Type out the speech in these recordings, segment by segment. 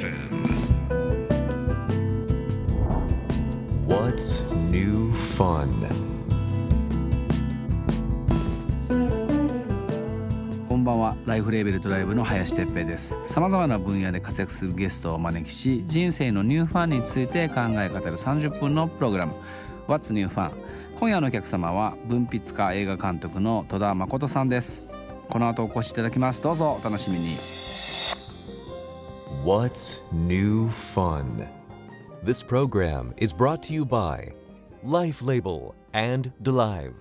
FM. What's new fun? こんばんは。ライフレーベルドライブの林哲平です。さまざまな分野で活躍するゲストをお招きし人生のニューファンについて考え語る30分のプログラム。What's New Fun? 今夜のお客様は文筆家映画監督の戸田誠さんです。この後お越しいただきます。どうぞお楽しみに。What's new fun? This program is brought to you by Life Label and Delive.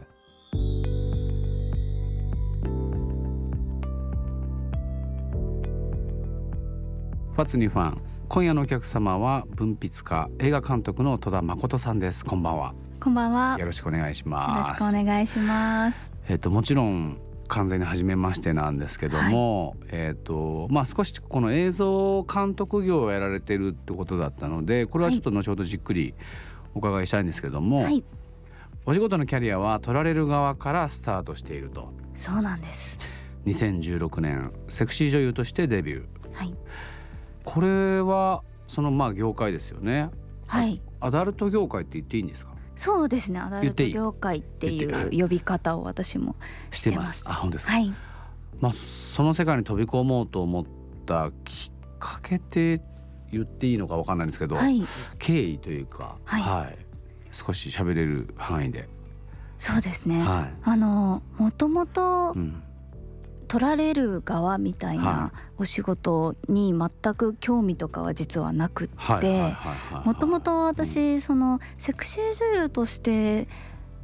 What's New Fun 今夜のお客様は文筆家映画監督の戸田誠さんですこんばんはこんばんは。よろしくお願いしよろますしくお願いします。えっともちろん完全に初めましてなんですけども、えっとまあ少しこの映像監督業をやられてるってことだったのでこれはちょっと後ほどじっくりお伺いしたいんですけども、はい、お仕事のキャリアは撮られる側からスタートしていると。そうなんです。2016年セクシー女優としてデビュー。はい、これはそのまあ業界ですよね。はい、アダルト業界って言っていいんですか？そうですね。アダルト業界っていう呼び方を私もしてましてます。す。あ本当ですか、はい、まあ、その世界に飛び込もうと思ったきっかけって言っていいのかわかんないんですけど、はい、経緯というか、はい。少し喋れる範囲で、そうですね。はあのもともというん、取られる側みたいはなお仕事に全く興味とかは実はなくって、もともと私そのセクシー女優として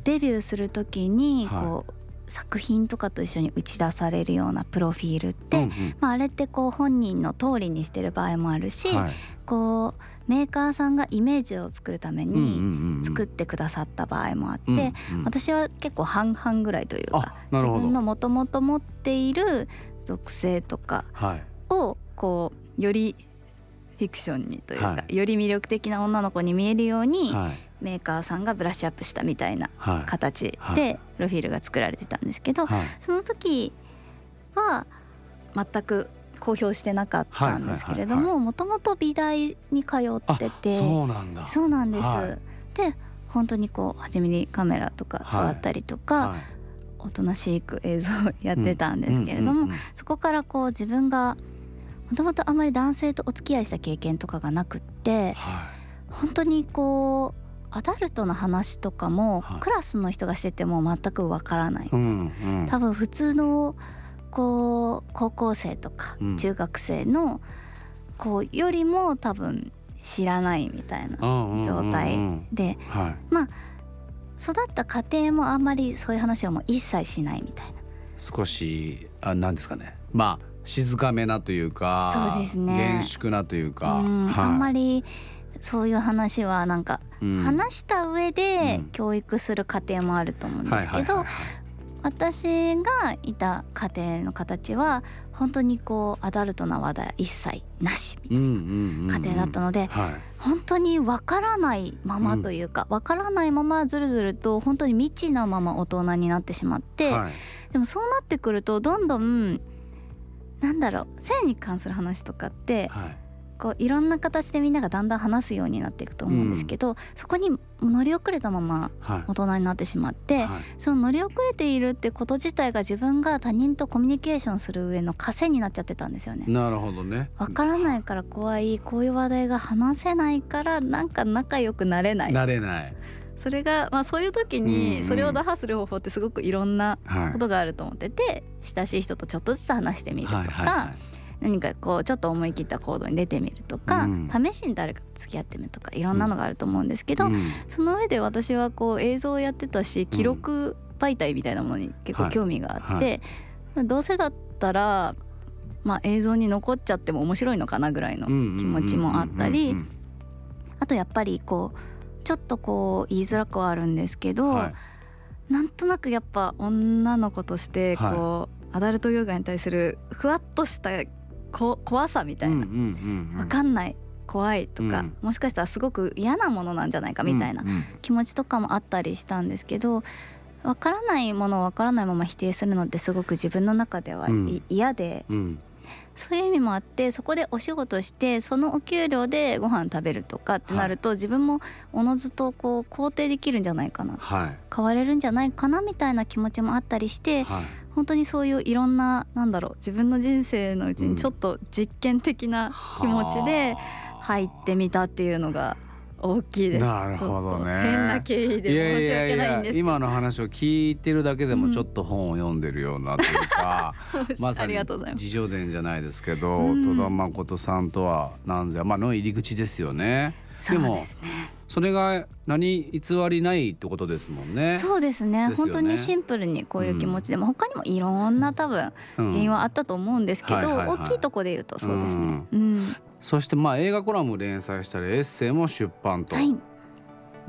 デビューする時にはい。こう作品とかと一緒に打ち出されるようなプロフィールって、まあ、あれってこう本人の通りにしてる場合もあるし、はい。こうメーカーさんがイメージを作るためうんうんにうんうん。作ってくださった場合もあって、うんうん。私は結構半々ぐらいというか自分のもともと持っている属性とかはい。をこうよりフィクションにというか、はより魅力的な女の子に見えるように、はい。メーカーさんがブラッシュアップしたみたいなはい。形はい。でプロフィールが作られてたんですけど、はい。その時は全く公表してなかったんですけれどももともと美大に通っててあそうなんだ。そうなんです。はい。で本当にこう初めにカメラとか触ったりとか、はい。おとなしく映像をやってたんですけれども、そこからこう自分がもともとあまり男性とお付き合いした経験とかがなくっては本当にこうアダルトの話とかもはい。クラスの人がしてても全くわからないい、うんうん。多分普通のこう高校生とかうん。中学生のこうよりも多分知らないみたいな状態ではい。育った家庭もあんまりそういう話をもう一切しないみたいな。少しあなんですかね。まあ静かめなというかそうですね。厳粛なというか、うん。はい。あんまりそういう話はなんかうん。話した上でうん。教育する家庭もあると思うんですけど私がいた家庭の形は本当にこうアダルトな話題一切なしみたいな家庭だったのではい。本当にわからないままというかわからないままずるずると本当に未知なまま大人になってしまってはい。でもそうなってくるとどんどんなんだろう性に関する話とかってはいこういろんな形でみんながだんだん話すようになっていくと思うんですけど、そこに乗り遅れたままはい。大人になってしまって、はい。その乗り遅れているってこと自体が自分が他人とコミュニケーションする上の枷になっちゃってたんですよね。なるほどね。わからないから怖いこういう話題が話せないからなんか仲良くなれない。なれない。それが、まあ、そういう時うんうん。にそれを打破する方法ってすごくいろんなはい。ことがあると思ってて親しい人とちょっとずつ話してみるとか、はいはいはい何かこうちょっと思い切った行動に出てみるとか、うん。試しに誰かと付き合ってみるとかいろんなのがあると思うんですけど、うん。その上で私はこう映像をやってたし記録媒体みたいなものに結構興味があって、どうせだったら、まあ、映像に残っちゃっても面白いのかなぐらいのうん気持ちもあったりあとやっぱりこうちょっとこう言いづらくはあるんですけど、うんはい。なんとなくやっぱ女の子としてこう、アダルト業界に対するふわっとしたこ怖さみたいな、うんうんうんうん。わかんない。怖いとか、うん。もしかしたらすごく嫌なものなんじゃないかみたいな気持ちとかもあったりしたんですけどわからないものをわからないまま否定するのってすごく自分の中ではいうん。嫌でうんそういう意味もあってそこでお仕事してそのお給料でご飯食べるとかってなると、自分もおのずとこう肯定できるんじゃないかなはい。変われるんじゃないかなみたいな気持ちもあったりしてはい。本当にそういういろんななんだろう自分の人生のうちにちょっと実験的な気持ちで入ってみたっていうのが大きいです。なるほどね変な経緯で申し訳ないんです。今の話を聞いてるだけでもちょっと本を読んでるようなというか、まさありにがとうございます。自叙伝じゃないですけど、うん戸田誠さんとは何ぞやまあの入り口ですよね。そうもですね。それが何偽りないってことですもんね。そうですねね本当にシンプルにこういう気持ちでも、他にもいろんな多分うん原因はあったと思うんですけど、はいはいはい大きいとこで言うとそうですね。うんそしてまあ映画コラム連載したりエッセイも出版と、はい。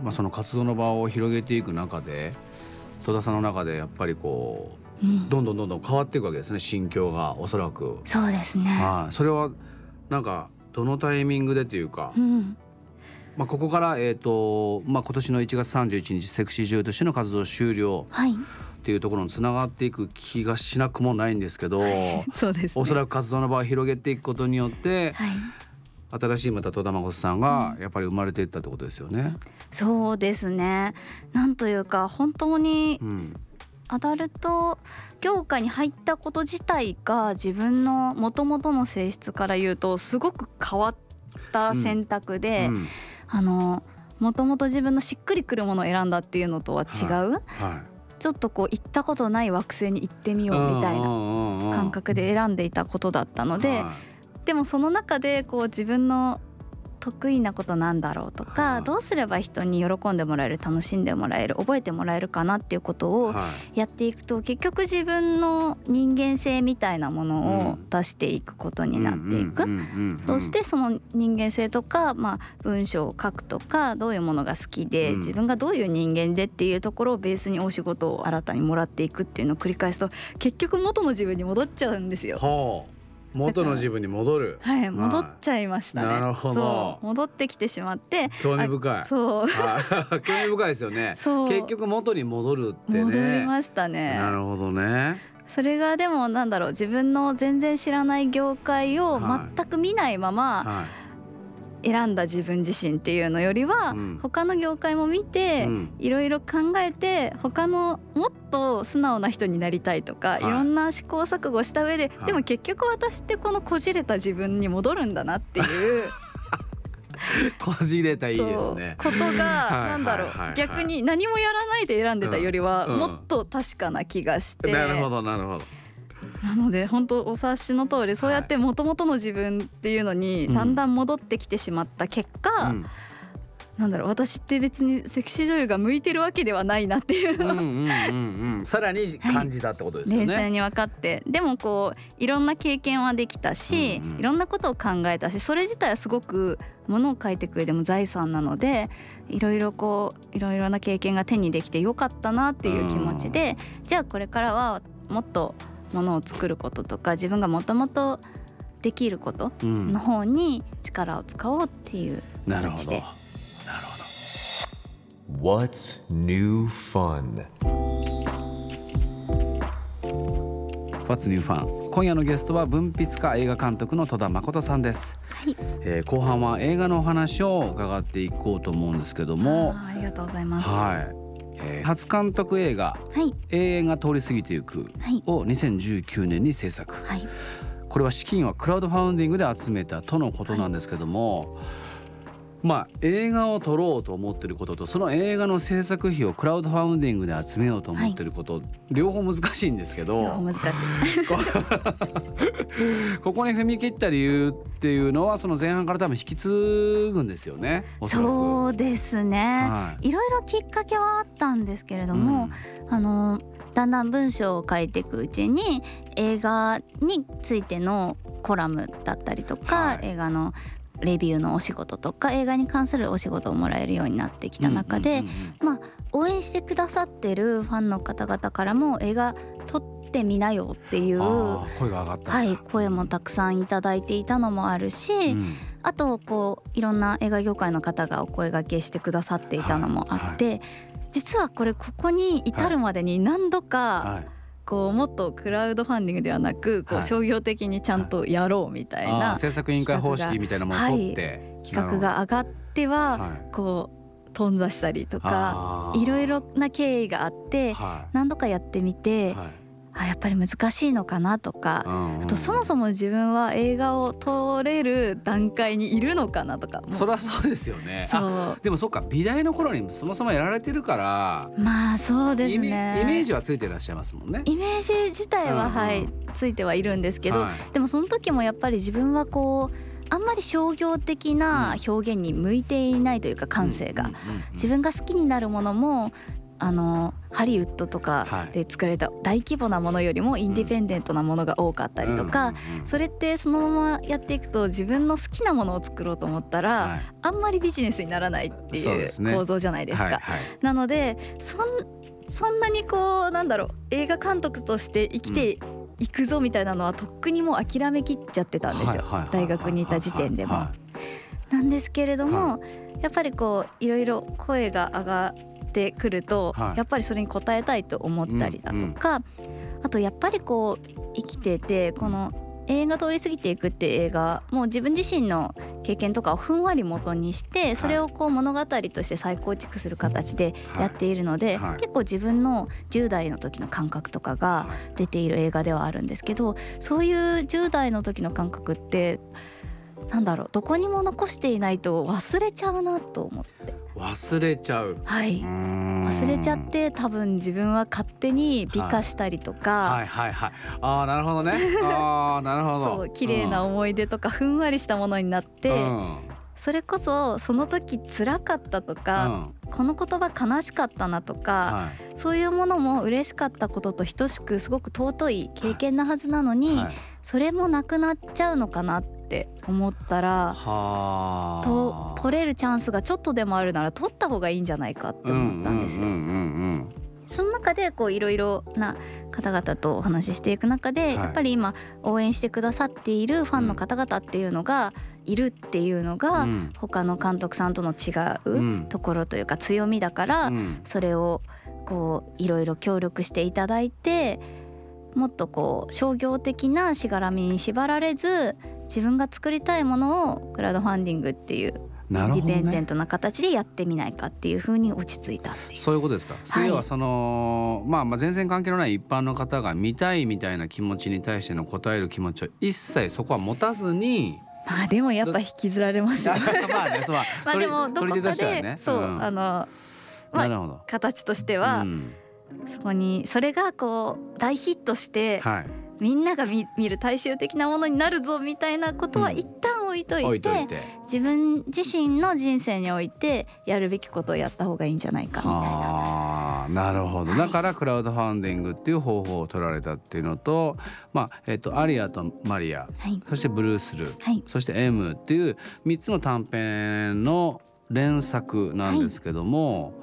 まあその活動の場を広げていく中で戸田さんの中でやっぱりこううん、どんどんどんどん変わっていくわけですね心境がおそらく。そうですね。はい、それはなんかどのタイミングでというか、うん。まあ、ここから、えーとまあ、今年の1月31日セクシー女優としての活動終了。はいっていうところにつながっていく気がしなくもないんですけど そうですね。おそらく活動の場を広げていくことによってはい。新しいまた戸田誠さんがやっぱり生まれていったってことですよね。そうですね。なんというか本当にうん。アダルト業界に入ったこと自体が自分の元々の性質から言うとすごく変わった選択で、うん。あのもともと自分のしっくりくるものを選んだっていうのとは違う、はいちょっとこう行ったことない惑星に行ってみようみたいな感感覚で選んでいたことだったので、でもその中でこう自分の得意なことなんだろうとはいかどうすれば人に喜んでもらえる楽しんでもらえる覚えてもらえるかなっていうことをやっていくと結局自分の人間性みたいなものを出していくことになっていく。そしてその人間性とか、まあ、文章を書くとかどういうものが好きで、うん。自分がどういう人間でっていうところをベースにお仕事を新たにもらっていくっていうのを繰り返すと結局元の自分に戻っちゃうんですよ。ほう元の自分に戻る はい、戻っちゃいましたね。なるほど戻ってきてしまって、興味深い。そうはい 興味深いですよね。そう結局元に戻るってね。戻りましたね。なるほどね。それがでもなんだろう自分の全然知らない業界をはい全く見ないままはい。選んだ自分自身っていうのよりは、うん。他の業界も見て、うん。いろいろ考えて他のもっと素直な人になりたいとか、はい。い、ろんな試行錯誤した上で、はい。でも結局私ってこのこじれた自分に戻るんだなっていう。こじれたいいですね。ことがはいなんだろう、逆に何もやらないで選んでたよりは、もっと確かな気がして、なるほどなるほど。なので本当お察しの通りそうやって元々の自分っていうのにうん。だんだん戻ってきてしまった結果、うん。なんだろう私って別にセクシー女優が向いてるわけではないなっていう。のをうん。さらに感じたってことですよね。冷静に分かって。でもこういろんな経験はできたし、うんうん。いろんなことを考えたしそれ自体はすごくものを書いていく上でも財産なのでいろいろこういろいろな経験が手にできてよかったなっていう気持ちで、じゃあこれからはもっとものを作ることとか自分がもともとできることうんの方に力を使おうっていうなるほど。気持ちでなるほど。What's new fun? What's New Fun? 今夜のゲストは文筆家映画監督の戸田誠さんです、はいえー後半は映画のお話を伺っていこうと思うんですけどもあーありがとうございます。ははい、えー。初監督映画い「永遠が通り過ぎていくはい」を2019年に制作。はい。これは資金はクラウドファウンディングで集めたとのことなんですけども、まあ映画を撮ろうと思ってることとその映画の制作費をクラウドファウンディングで集めようと思ってること、両方難しいんですけど両方難しい。ここに踏み切った理由っていうのはその前半から多分引き継ぐんですよね。おそうですね、、はい。ろいろきっかけはあったんですけれども、あのだんだん文章を書いていくうちに映画についてのコラムだったりとか、はい。映画のレビューのお仕事とか映画に関するお仕事をもらえるようになってきた中で、まあ応援してくださってるファンの方々からも映画撮ってみなよっていう声が上がったはい、声もたくさんいただいていたのもあるし、うん。あとこういろんな映画業界の方がお声掛けしてくださっていたのもあって、実はこれここに至るまでに何度かはいこうもっとクラウドファンディングではなくこはい。う商業的にちゃんとやろうみたいな制作委員会方式みたいなものを取って、企画が。上がってははい。こう頓挫したりとかいろいろな経緯があっては何度かやってみいてはいあやっぱり難しいのかなとか。うんうんあとそもそも自分は映画を撮れる段階にいるのかなとか。そりゃそうですよね。あそう。でもそっか美大の頃にそもそもやられてるから。まあそうですイメねイメージはついてらっしゃいますもんね。イメージ自体は、うんうん。はいついてはいるんですけど、はい。でもその時もやっぱり自分はこうあんまり商業的な表現に向いていないというか感性が、自分が好きになるものもあのハリウッドとかはい。で作られた大規模なものよりもインディペンデントなものが多かったりとか、それってそのままやっていくと自分の好きなものを作ろうと思ったら、はい。あんまりビジネスにならないっていう構造じゃないですか。なのでそんそんなにこうなんだろう映画監督として生きていくぞみたいなのはとっくにもう諦めきっちゃってたんですよ。大学にいた時点でも。はなんですけれども、やっぱりこういろいろ声が上がってくると、はい。やっぱりそれに応えたいと思ったりだとか、あとやっぱりこう生きててこの映画通り過ぎていくって映画もう自分自身の経験とかをふんわり元にしてそれをこう物語として再構築する形でやっているので、はい。はい結構自分の10代の時の感覚とかが出ている映画ではあるんですけどそういう10代の時の感覚ってなんだろうどこにも残していないと忘れちゃうなと思って。い忘れちゃう。はい。忘忘れちゃって多分自分は勝手に美化したりとか、はい。はい。はい。ああなるほどね。ああなるほど。そう綺麗な思い出とかふんわりしたものになって、うん。それこそその時辛かったとうか、ん。この言葉悲しかったなとか、はい。そういうものも嬉しかったことと等しくすごく尊い経験なはずなのに、はい。それもなくなっちゃうのかなって思ったらはあ。と取れるチャンスがちょっとでもあるなら取った方がいいんじゃないかって思ったんですよ。その中でこういろいろな方々とお話ししていく中で、い。やっぱり今応援してくださっているファンの方々っていうのがいるっていうのが、うん。他の監督さんとの違ううん。ところというか強みだから、うん。それをこういろいろ協力していただいてもっとこう商業的なしがらみに縛られず自分が作りたいものをクラウドファンディングっていうなるほどディペンデンね。トな形でやってみないかっていうふうに落ち着いたっていう。そういうことですか？次はその、まあまあ全然関係のない一般の方が見たいみたいな気持ちに対しての答える気持ちを一切そこは持たずに。まあでもやっぱ引きずられますよ。まあね、そうまあでもどこか。でそう、んあのまあ。形としては、うんそこにそれがこう大ヒットしてはい。みんなが見見る大衆的なものになるぞみたいなことはうん一旦置いといて,、置いといて。自分自身の人生においてやるべきことをやった方がいいんじゃないかみたいな。ああなるほどだからクラウドファンディングっていう方法を取られたっていうのと、まあえっとアリアとマリアはいそしてブルースルはいそして M っていう3つの短編の連作なんですけども、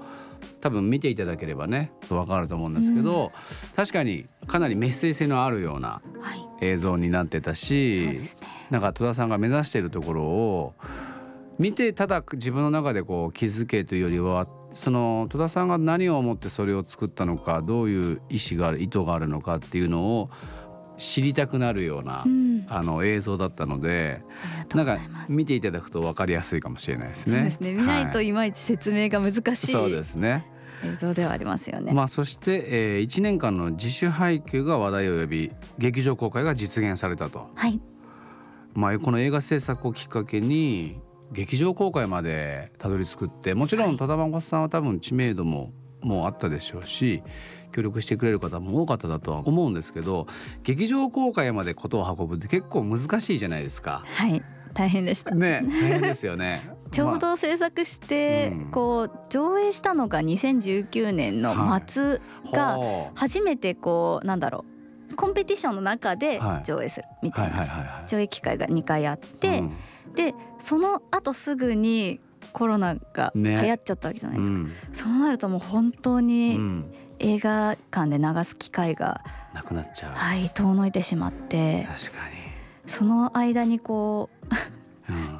多分見ていただければね分かると思うんですけど、確かにかなりメッセージ性のあるようなはい。映像になってたし、そうですね。なんか戸田さんが目指しているところを見てただ自分の中でこう気づけというよりはその戸田さんが何を思ってそれを作ったのかどういう意思がある意図があるのかっていうのを知りたくなるような、うん。あの映像だったのでなかうんございます。見ていただくと分かりやすいかもしれないですね。そうですね。見ないとはいまいち説明が難しそういですね。映像ではありますよね。まあそして、えー、1年間の自主配給が話題を呼び劇場公開が実現されたと。はいまあ、この映画制作をきっかけに劇場公開までたどり着くってもちろん戸田真さんは多分知名度ももうあったでしょうし協力してくれる方も多かっただとは思うんですけど劇場公開までことを運ぶって結構難しいじゃないですか。はい大変でした。ね大変ですよね。ちょうまあど制作して、うん。こう上映したのが2019年の末が初めてこうなんだろうコンペティションの中ではい。上映するみたはいいな。上映機会が2回あって、うん。でその後すぐにコロナが流ね行っちゃったわけじゃないですか、うん。そうなるともう本当うにん。映画館で流す機会が、なくなっちゃう。はい遠のいてしまって。確かその間にこう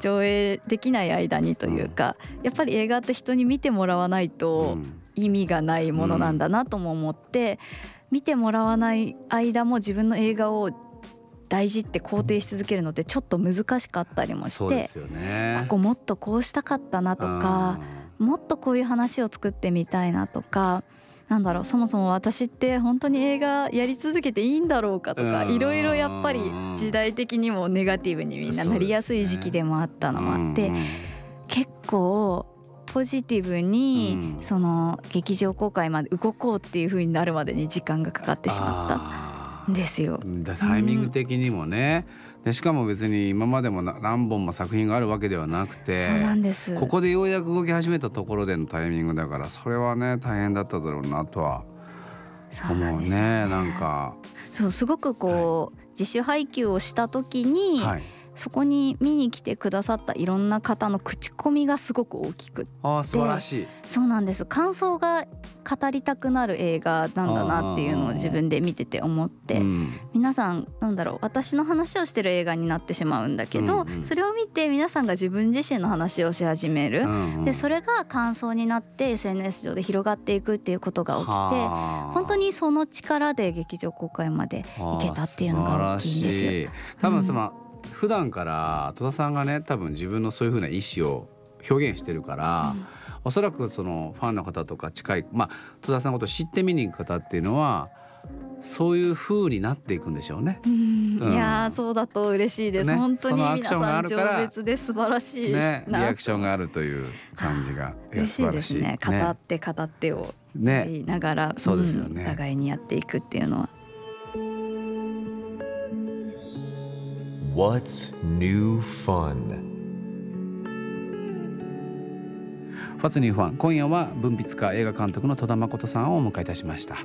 上映できない間にというか、やっぱり映画って人に見てもらわないとうん。意味がないものなんだなとも思って、見てもらわない間も自分の映画を大事って肯定し続けるのってちょっと難しかったりもして、ね、ここもっとこうしたかったなとかもっとこういう話を作ってみたいなとかなんだろうそもそも私って本当に映画やり続けていいんだろうかとかいろいろやっぱり時代的にもネガティブにみんななりやすい時期でもあったのもあって、結構ポジティブにその劇場公開まで動こうっていう風になるまでに時間がかかってしまったんですよ。タイミング的にもね、でしかも別に今までも何本も作品があるわけではなくてそうなんです。ここでようやく動き始めたところでのタイミングだからそれはね大変だっただろうなとは思うね。ね。なんか。そうすごくこう、はい、自主配給をした時に、はいそこに見に来てくださったいろんな方の口コミがすごく大きくあ素晴らしい。そうなんです。感想が語りたくなる映画なんだなっていうのを自分で見てて思って、うん、皆さんなんだろう。私の話をしてる映画になってしまうんだけど、うんうん、それを見て皆さんが自分自身の話をし始める、うんうん、でそれが感想になって SNS 上で広がっていくっていうことが起きて本当にその力で劇場公開まで行けたっていうのが大きいんですよ。多分その、普段から戸田さんがね多分自分のそういうふうな意思を表現してるから、うん、おそらくそのファンの方とか近いまあ戸田さんのことを知って見に行く方っていうのはそういう風になっていくんでしょうね。うん、いやそうだと嬉しいです、ね、本当に皆さん饒舌で素晴らしいね、リアクションがあるという感じが嬉しいですね。語って語ってを言いながら、ね、そうですよね、互いにやっていくっていうのは。What's New Fun? What's New Fun? 今夜は文筆家映画監督の戸田誠さんをお迎えいたしました。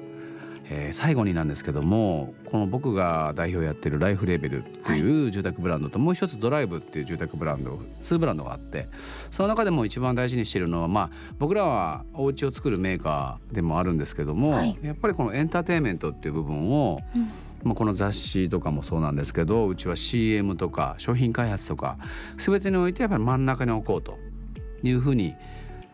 えー、最後になんですけどもこの僕が代表やってるライフレベルっていう住宅ブランドと、もう一つドライブっていう住宅ブランド2ブランドがあってその中でも一番大事にしているのはまあ僕らはお家を作るメーカーでもあるんですけども、はい、やっぱりこのエンターテインメントっていう部分を、うん。まあ、この雑誌とかもそうなんですけどうちは CM とか商品開発とか全てにおいてやっぱり真ん中に置こうというふうに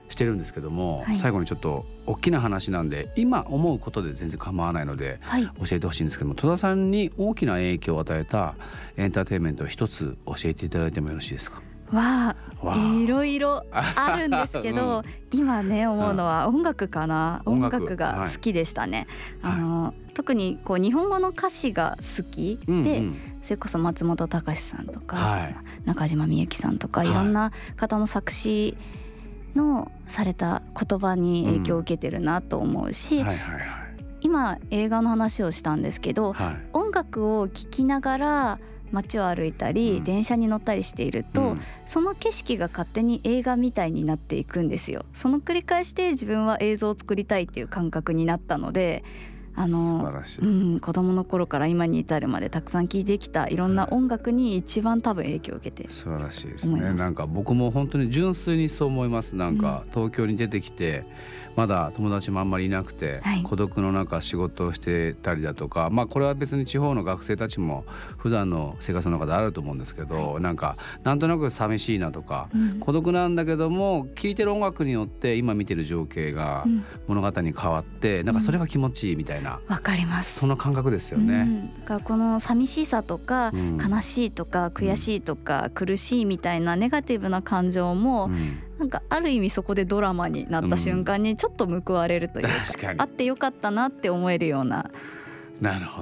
してるんですけども、はい、最後にちょっと大きな話なんで今思うことで全然構わないので、教えてほしいんですけども戸田さんに大きな影響を与えたエンターテインメントを一つ教えていただいてもよろしいですか？わあいろいろあるんですけど、うん、今ね思うのは音楽かな、うん、音楽が好きでしたね。はい、あの、特にこう日本語の歌詞が好きで、うんうん、それこそ松本隆さんとか、はい、中島みゆきさんとか、い、ろんな方の作詞のされた言葉に影響を受けてるなと思うし、今映画の話をしたんですけど、はい、音楽を聴きながら街を歩いたり、電車に乗ったりしていると、うん、その景色が勝手に映画みたいになっていくんですよ。その繰り返しで自分は映像を作りたいっていう感覚になったのであのうん、子供の頃から今に至るまでたくさん聴いてきたいろんな音楽に一番多分影響を受けて素晴らしいですね。なんか僕も本当に純粋にそう思います。なんか東京に出てきて、まだ友達もあんまりいなくて、はい、孤独の中仕事をしてたりだとかまあこれは別に地方の学生たちも普段の生活の中であると思うんですけど、はい、なんかなんとなく寂しいなとか、うん、孤独なんだけども聴いてる音楽によって今見てる情景が物語に変わって、うん、なんかそれが気持ちいいみたいなわ、かります。その感覚ですよね。うん、この寂しさとか、悲しいとか悔しいとか、苦しいみたいなネガティブな感情も、なんかある意味そこでドラマになった瞬間にちょっと報われるというか,、あってよかったなって思えるような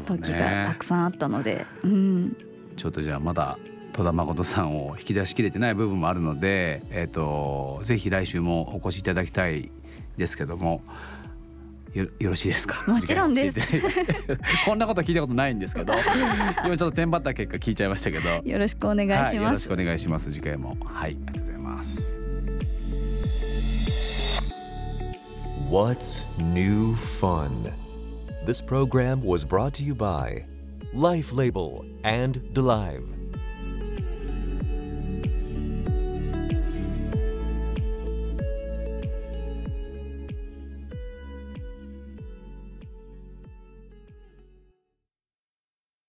時がたくさんあったので、うん、ちょっとじゃあまだ戸田誠さんを引き出しきれてない部分もあるので、えーと、ぜひ来週もお越しいただきたいですけどもよよろしいですか？もちろんです。こんなこと聞いたことないんですけど。今ちょっとテンパった結果聞いちゃいましたけど。よろしくお願いします、はい、よろしくお願いします。次回も。はいありがとうございます What's New Fun? This program was brought to you by Life Label and DeLive.